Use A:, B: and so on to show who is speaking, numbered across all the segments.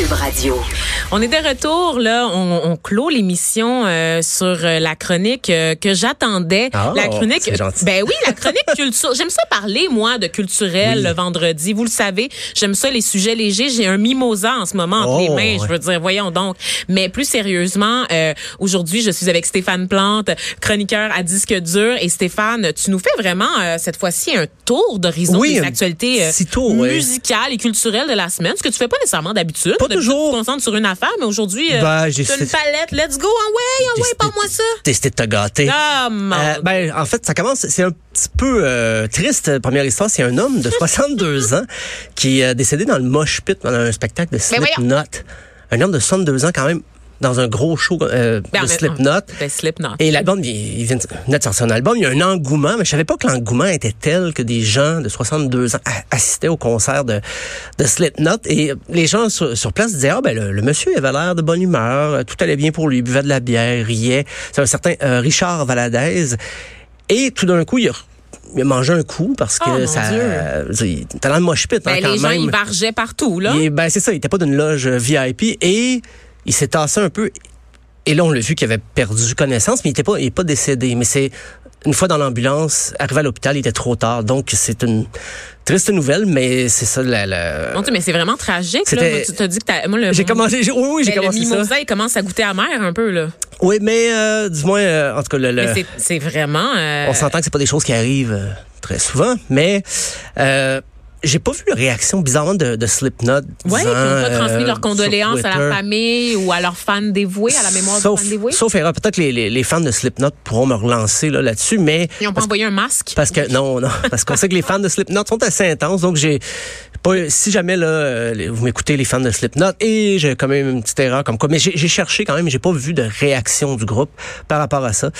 A: Cube Radio.
B: On est de retour là, on, on clôt l'émission euh, sur euh, la chronique euh, que j'attendais.
C: Ah,
B: la chronique,
C: c'est gentil.
B: ben oui, la chronique culture. J'aime ça parler moi de culturel le vendredi. Vous le savez, j'aime ça les sujets légers. J'ai un mimosa en ce moment entre
C: Oh,
B: les mains. Je
C: ouais.
B: veux dire, voyons donc. Mais plus sérieusement, euh, aujourd'hui, je suis avec Stéphane Plante, chroniqueur à disque dur. Et Stéphane, tu nous fais vraiment euh, cette fois-ci un tour d'horizon
C: Oui,
B: des actualités euh,
C: tour, ouais.
B: musicales et culturelles de la semaine, ce que tu fais pas nécessairement d'habitude.
C: Pas Toujours.
B: Tu te concentres sur une affaire, mais aujourd'hui, euh,
C: Ben,
B: une palette. Let's go, ouais, ah ouais,
C: Décidé-
B: pas moi ça.
C: Décidé de te gâter.
B: Ah, mon
C: Euh, ben, en fait, ça commence, c'est un petit peu euh, triste. Première histoire, c'est un homme de 62 ans qui est décédé dans le mosh pit pendant un spectacle de
B: voyons.
C: Slipknot. Un homme de 62 ans quand même dans un gros show euh,
B: Ben,
C: de Slipknot.
B: Ben, Slipknot.
C: Et l'album, il, il vient de de sortir un album. Il y a un engouement, mais je savais pas que l'engouement était tel que des gens de 62 ans assistaient au concert de, de Slipknot. Et les gens sur, sur place disaient, ah ben le, le monsieur avait l'air de bonne humeur, tout allait bien pour lui, il buvait de la bière, riait. C'est un certain euh, Richard Valadez. Et tout d'un coup, il a, il a mangé un coup parce que
B: Oh,
C: ça, était dans le mosh pit, hein,
B: Ben,
C: quand
B: les gens, ils vargeaient partout, là.
C: Est- ben, c'est ça, il était pas d'une loge euh, VIP et il s'est tassé un peu. Et là, on l'a vu qu'il avait perdu connaissance, mais il était pas, il est pas décédé. Mais c'est une fois dans l'ambulance, arrivé à l'hôpital, il était trop tard. Donc, c'est une triste nouvelle, mais c'est ça la. la-
B: Mon Dieu, mais c'est vraiment tragique, là. Tu t'as dit que t'as, moi, le,
C: J'ai commencé, oui, oui, j'ai
B: le
C: commencé ça.
B: mimosa, il commence à goûter amer un peu, là.
C: Oui, mais euh, du moins, euh, en tout cas, le, le-
B: Mais c'est, vraiment, euh,
C: on s'entend que c'est pas des choses qui arrivent euh, très souvent, mais euh, j'ai pas vu de réaction bizarrement de, de Slipknot. Disant,
B: n'ont pas transmis
C: euh,
B: leurs
C: sur
B: condoléances à la famille ou à leurs fans dévoués, à la mémoire
C: sauf,
B: des fans dévoués.
C: Sauf erreur, peut-être que les, les, les fans de Slipknot pourront me relancer là, là-dessus, mais
B: Ils n'ont pas envoyé un masque.
C: parce que non, non, parce qu'on sait que les fans de Slipknot sont assez intenses, donc j'ai pas, si jamais là, euh, vous m'écoutez les fans de Slipknot et j'ai quand même une petite erreur comme quoi, mais j'ai j'ai cherché quand même, j'ai pas vu de réaction du groupe par rapport à ça,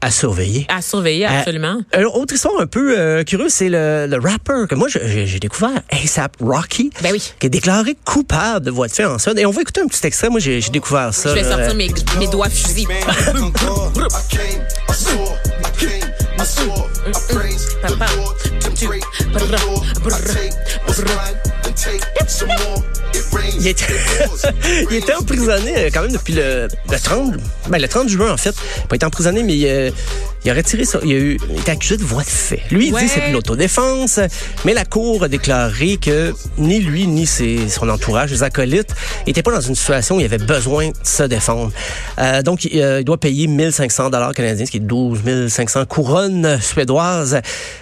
C: à surveiller.
B: À surveiller,
C: Euh,
B: absolument.
C: une autre histoire un peu euh, curieuse, c'est le, le rapper que moi j'ai découvert, ASAP Rocky,
B: Ben oui.
C: qui est déclaré coupable de fait en Suède. Et on va écouter un petit extrait. Moi, j'ai découvert ça.
B: Je vais
C: là.
B: sortir mes, mes doigts fusils.
C: Il était, il était emprisonné euh, quand même depuis le, le 30, ben le 30 juin en fait. Il a pas été emprisonné, mais euh, il a retiré ça. Il a eu, il était accusé de voie de fait. Lui, il
B: Ouais.
C: dit c'est de l'autodéfense, mais la cour a déclaré que ni lui ni ses, son entourage, les acolytes, n'étaient pas dans une situation où il avait besoin de se défendre. Euh, donc, il, euh, il doit payer 1500 dollars canadiens, ce qui est 12 500 couronnes suédoises,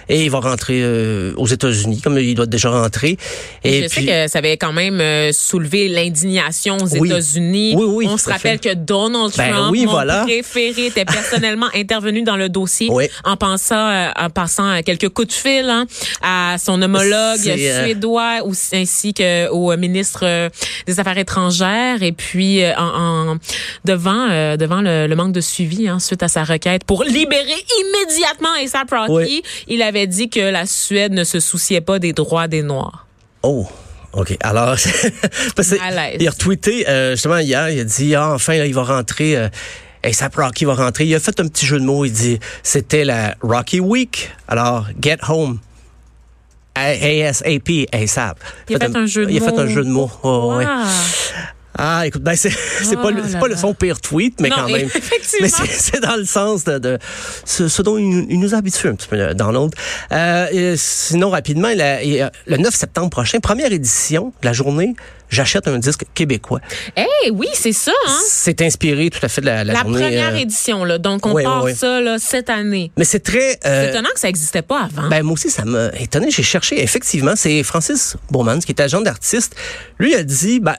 C: et il va rentrer euh, aux États-Unis, comme il doit déjà rentrer.
B: je sais que ça avait quand même euh, soulevé l'indignation aux
C: Oui.
B: États-Unis.
C: Oui, oui,
B: On se rappelle
C: fait.
B: que Donald
C: Ben
B: Trump, mon
C: voilà.
B: préféré, était personnellement intervenu dans le dossier en pensant, euh, en passant quelques coups de fil hein, à son homologue
C: euh,
B: suédois ainsi que au ministre euh, des Affaires étrangères et puis en, en- devant euh, devant le, le manque de suivi hein, suite à sa requête pour libérer immédiatement A$AP Rocky,
C: Oui.
B: il avait dit que la Suède ne se souciait pas des droits des Noirs.
C: Oh. OK. Alors, parce il a retweeté euh, justement hier, il a dit ah, enfin là, il va rentrer euh, ASAP Rocky va rentrer. Il a fait un petit jeu de mots, il dit c'était la Rocky Week. Alors, get home. ASAP, ASAP.
B: Il a fait un jeu de
C: Il a fait
B: mots.
C: un jeu de mots. Oh, ouais. Ah, écoute, ben c'est c'est
B: Oh
C: pas le, c'est pas le son pire tweet, mais
B: Non,
C: quand même.
B: effectivement.
C: Mais c'est dans le sens de, de ce, ce dont il, il nous habitue un petit peu, euh, Donald. Euh, et sinon, rapidement, a- a- le 9 septembre prochain, première édition de la journée, j'achète un disque québécois.
B: Eh oui, c'est ça, hein?
C: C'est inspiré tout à fait de la, la,
B: La
C: journée.
B: première
C: euh,
B: édition, là. Donc, on
C: ouais,
B: part
C: ouais, ouais.
B: ça, là, cette année.
C: mais c'est très... euh,
B: C'est étonnant que ça n'existait pas avant.
C: Ben, moi aussi, ça m'a étonné. J'ai cherché. Effectivement, c'est Francis Bowman, qui est agent d'artiste. Lui a dit, ben,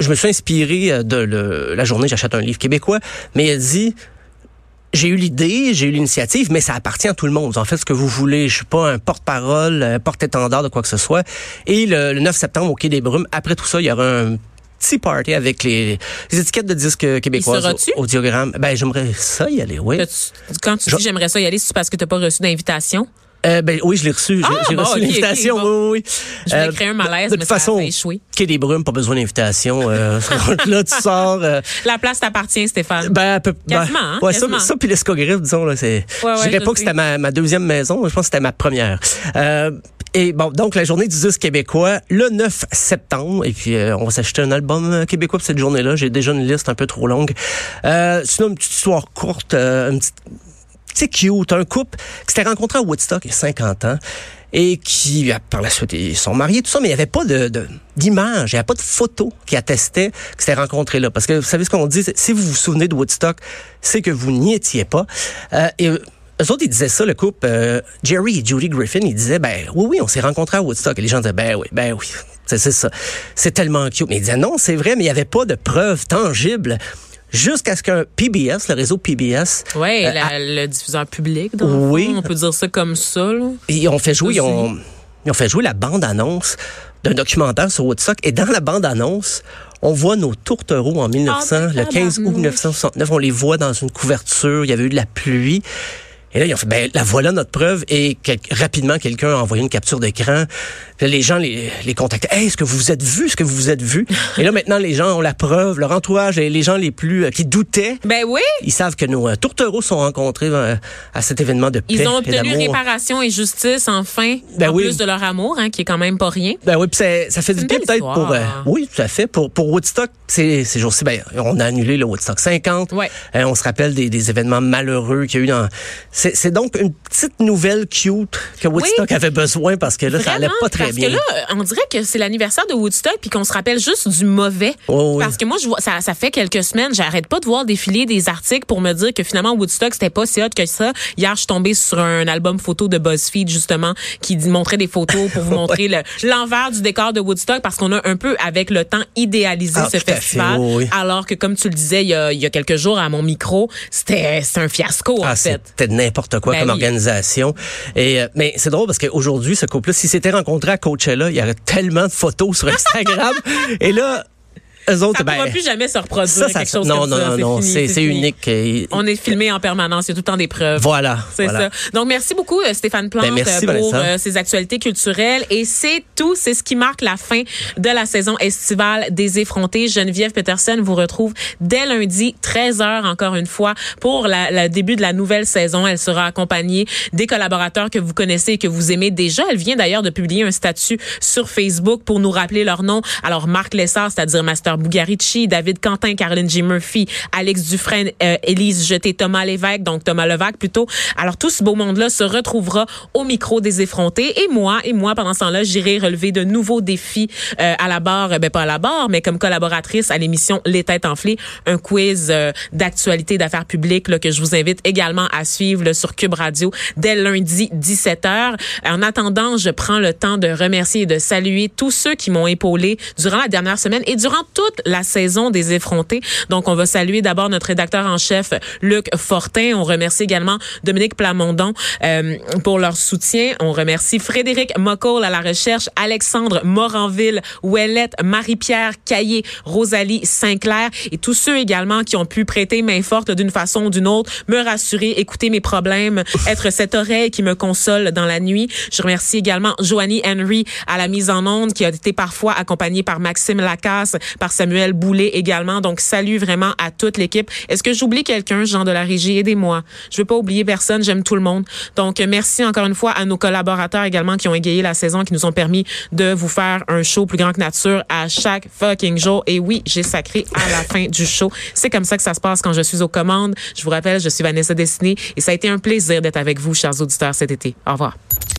C: je me suis inspiré euh, de le- la journée j'achète un livre québécois, mais elle dit j'ai eu l'idée, j'ai eu l'initiative, mais ça appartient à tout le monde. Vous en faites ce que vous voulez. Je suis pas un porte-parole, un porte-étendard de quoi que ce soit. Et le, le 9 septembre au Quai des Brumes, après tout ça, il y aura un petit party avec les, les étiquettes de disques québécoises
B: sera-tu?
C: au, au diagramme. Ben, j'aimerais ça y aller, oui.
B: Quand tu
C: Je-
B: dis j'aimerais ça y aller, c'est parce que t'as pas reçu d'invitation?
C: Euh, ben, oui, je l'ai reçu. J'ai
B: Ah,
C: j'ai
B: bon,
C: reçu
B: ok,
C: l'invitation.
B: ok, bon.
C: Oui, oui.
B: Je voulais
C: Euh,
B: créer un malaise,
C: de
B: mais
C: toute
B: ça
C: façon,
B: échoué.
C: Quai des Brumes, pas besoin d'invitation. Euh, là, tu sors. euh,
B: La place t'appartient, Stéphane.
C: Ben, peu, ben,
B: Quasiment, hein,
C: ouais,
B: quasiment.
C: Ça, ça puis l'escogriffe, disons, là, c'est.
B: Ouais, ouais,
C: je dirais pas que c'était ma, ma deuxième maison, je pense que c'était ma première. Euh, et bon, donc la journée du 10 québécois, le 9 septembre, et puis euh, on va s'acheter un album québécois pour cette journée-là. J'ai déjà une liste un peu trop longue. Euh, sinon, une petite histoire courte, euh, une petite c'est cute, un couple qui s'était rencontré à Woodstock il y a 50 ans et qui, euh, par la suite, ils sont mariés, tout ça, mais il n'y avait pas de, d'image, il n'y avait pas de photo qui attestait qu'ils s'étaient rencontrés là. Parce que vous savez ce qu'on dit, si vous vous souvenez de Woodstock, c'est que vous n'y étiez pas. Euh, et eux eux autres, ils disaient ça, le couple, euh, Jerry et Judy Griffin, ils disaient, ben oui, oui, on s'est rencontrés à Woodstock. Et les gens disaient, ben oui, ben oui, c'est ça. C'est tellement cute. Mais ils disaient, non, c'est vrai, mais il n'y avait pas de preuves tangibles. Jusqu'à ce qu'un PBS, le réseau PBS,
B: Ouais,
C: euh,
B: le diffuseur public, dans fond,
C: Oui.
B: on peut dire ça comme ça. Là.
C: Ils ont fait jouer, ils ont, ils ont fait jouer la bande-annonce d'un documentaire sur Woodstock. Et dans la bande-annonce, on voit nos tourtereaux en 1900,
B: Ah, ben,
C: le 15 août
B: tabarnouche.
C: 1969. On les voit dans une couverture. Il y avait eu de la pluie. Et là, ils ont fait, ben, la voilà notre preuve. Et quel- rapidement, quelqu'un a envoyé une capture d'écran. Les gens les, les contactaient. Hey, est-ce que vous vous êtes vus? Est-ce que vous vous êtes vus? et là, maintenant, les gens ont la preuve. Leur entourage et les gens les plus, euh, qui doutaient,
B: Ben oui,
C: ils savent que nos euh, tourtereaux sont rencontrés euh, à cet événement de paix
B: ils ont
C: et
B: obtenu
C: d'amour.
B: réparation et justice, enfin,
C: Ben
B: en
C: oui.
B: plus de leur amour, hein, qui est quand même pas rien.
C: Ben oui, puis ça, ça fait du bien peut-être pour euh, oui, tout à fait pour pour Woodstock, c'est ces jours-ci ben on a annulé le Woodstock 50.
B: Ouais.
C: Euh, on se rappelle des, des événements malheureux qu'il y a eu dans c'est c'est donc une petite nouvelle cute que Woodstock avait besoin parce que là ça allait pas très
B: parce
C: bien.
B: que là, on dirait que c'est l'anniversaire de Woodstock puis qu'on se rappelle juste du mauvais.
C: Oh oui.
B: Parce que moi, je vois, ça, ça fait quelques semaines, j'arrête pas de voir défiler des articles pour me dire que finalement Woodstock c'était pas si hot que ça. Hier, je suis tombée sur un album photo de BuzzFeed justement qui montrait des photos pour vous montrer le- l'envers du décor de Woodstock parce qu'on a un peu avec le temps idéalisé
C: Ah,
B: ce
C: fait,
B: festival.
C: oui.
B: Alors que comme tu le disais il y a, il y a quelques jours à mon micro, c'était un fiasco en
C: Ah,
B: fait.
C: c'était n'importe quoi
B: Ben
C: comme
B: oui.
C: organisation. Et euh, mais c'est drôle parce qu'aujourd'hui, ce couple-là, s'ils s'étaient rencontrés à Coachella, il y aurait tellement de photos sur Instagram. et là, eux autres,
B: Ça ne
C: ben,
B: pourra plus jamais se reproduire
C: ça, ça-
B: quelque chose
C: non,
B: comme
C: non,
B: ça.
C: non, non,
B: fini,
C: c'est unique. Et-
B: On est filmé en permanence. Il y a tout le temps des preuves.
C: Voilà.
B: C'est
C: voilà.
B: ça. Donc, merci beaucoup, euh, Stéphane Plante,
C: Ben, merci,
B: euh, pour euh, ces actualités culturelles. Et c'est tout. C'est ce qui marque la fin de la saison estivale des effrontés. Geneviève Peterson vous retrouve dès lundi, 13h, encore une fois, pour la- le début de la nouvelle saison. Elle sera accompagnée des collaborateurs que vous connaissez et que vous aimez déjà. Elle vient d'ailleurs de publier un statut sur Facebook pour nous rappeler leur nom. Alors, Marc Lessard, c'est-à-dire Master Bugarici, David Quentin, Caroline J. Murphy, Alex Dufresne, euh, Élise Jeté, Thomas Lévesque, donc Thomas Levac plutôt. Alors, tout ce beau monde-là se retrouvera au micro des effrontés. Et moi, et moi, pendant ce temps-là, j'irai relever de nouveaux défis euh, à la barre, euh, ben pas à la barre, mais comme collaboratrice à l'émission Les Têtes Enflées, un quiz euh, d'actualité d'affaires publiques là, que je vous invite également à suivre là, sur Cube Radio dès lundi 17h. En attendant, je prends le temps de remercier et de saluer tous ceux qui m'ont épaulé durant la dernière semaine et durant toute la saison des effrontés. Donc, on va saluer d'abord notre rédacteur en chef, Luc Fortin. On remercie également Dominique Plamondon euh, pour leur soutien. On remercie Frédéric Moccole à la recherche, Alexandre Moranville, Ouellette, Marie-Pierre Caillé, Rosalie Sinclair et tous ceux également qui ont pu prêter main forte d'une façon ou d'une autre, me rassurer, écouter mes problèmes, être cette oreille qui me console dans la nuit. Je remercie également Joanie Henry à la mise en onde qui a été parfois accompagnée par Maxime Lacasse, par Samuel Boulet également. Donc, salut vraiment à toute l'équipe. Est-ce que j'oublie quelqu'un, Jean de la régie? Aidez-moi. Je veux pas oublier personne. J'aime tout le monde. Donc, merci encore une fois à nos collaborateurs également qui ont égayé la saison, qui nous ont permis de vous faire un show plus grand que nature à chaque fucking jour. Et oui, j'ai sacré à la fin du show. C'est comme ça que ça se passe quand je suis aux commandes. Je vous rappelle, je suis Vanessa Destinée et ça a été un plaisir d'être avec vous, chers auditeurs, cet été. Au revoir.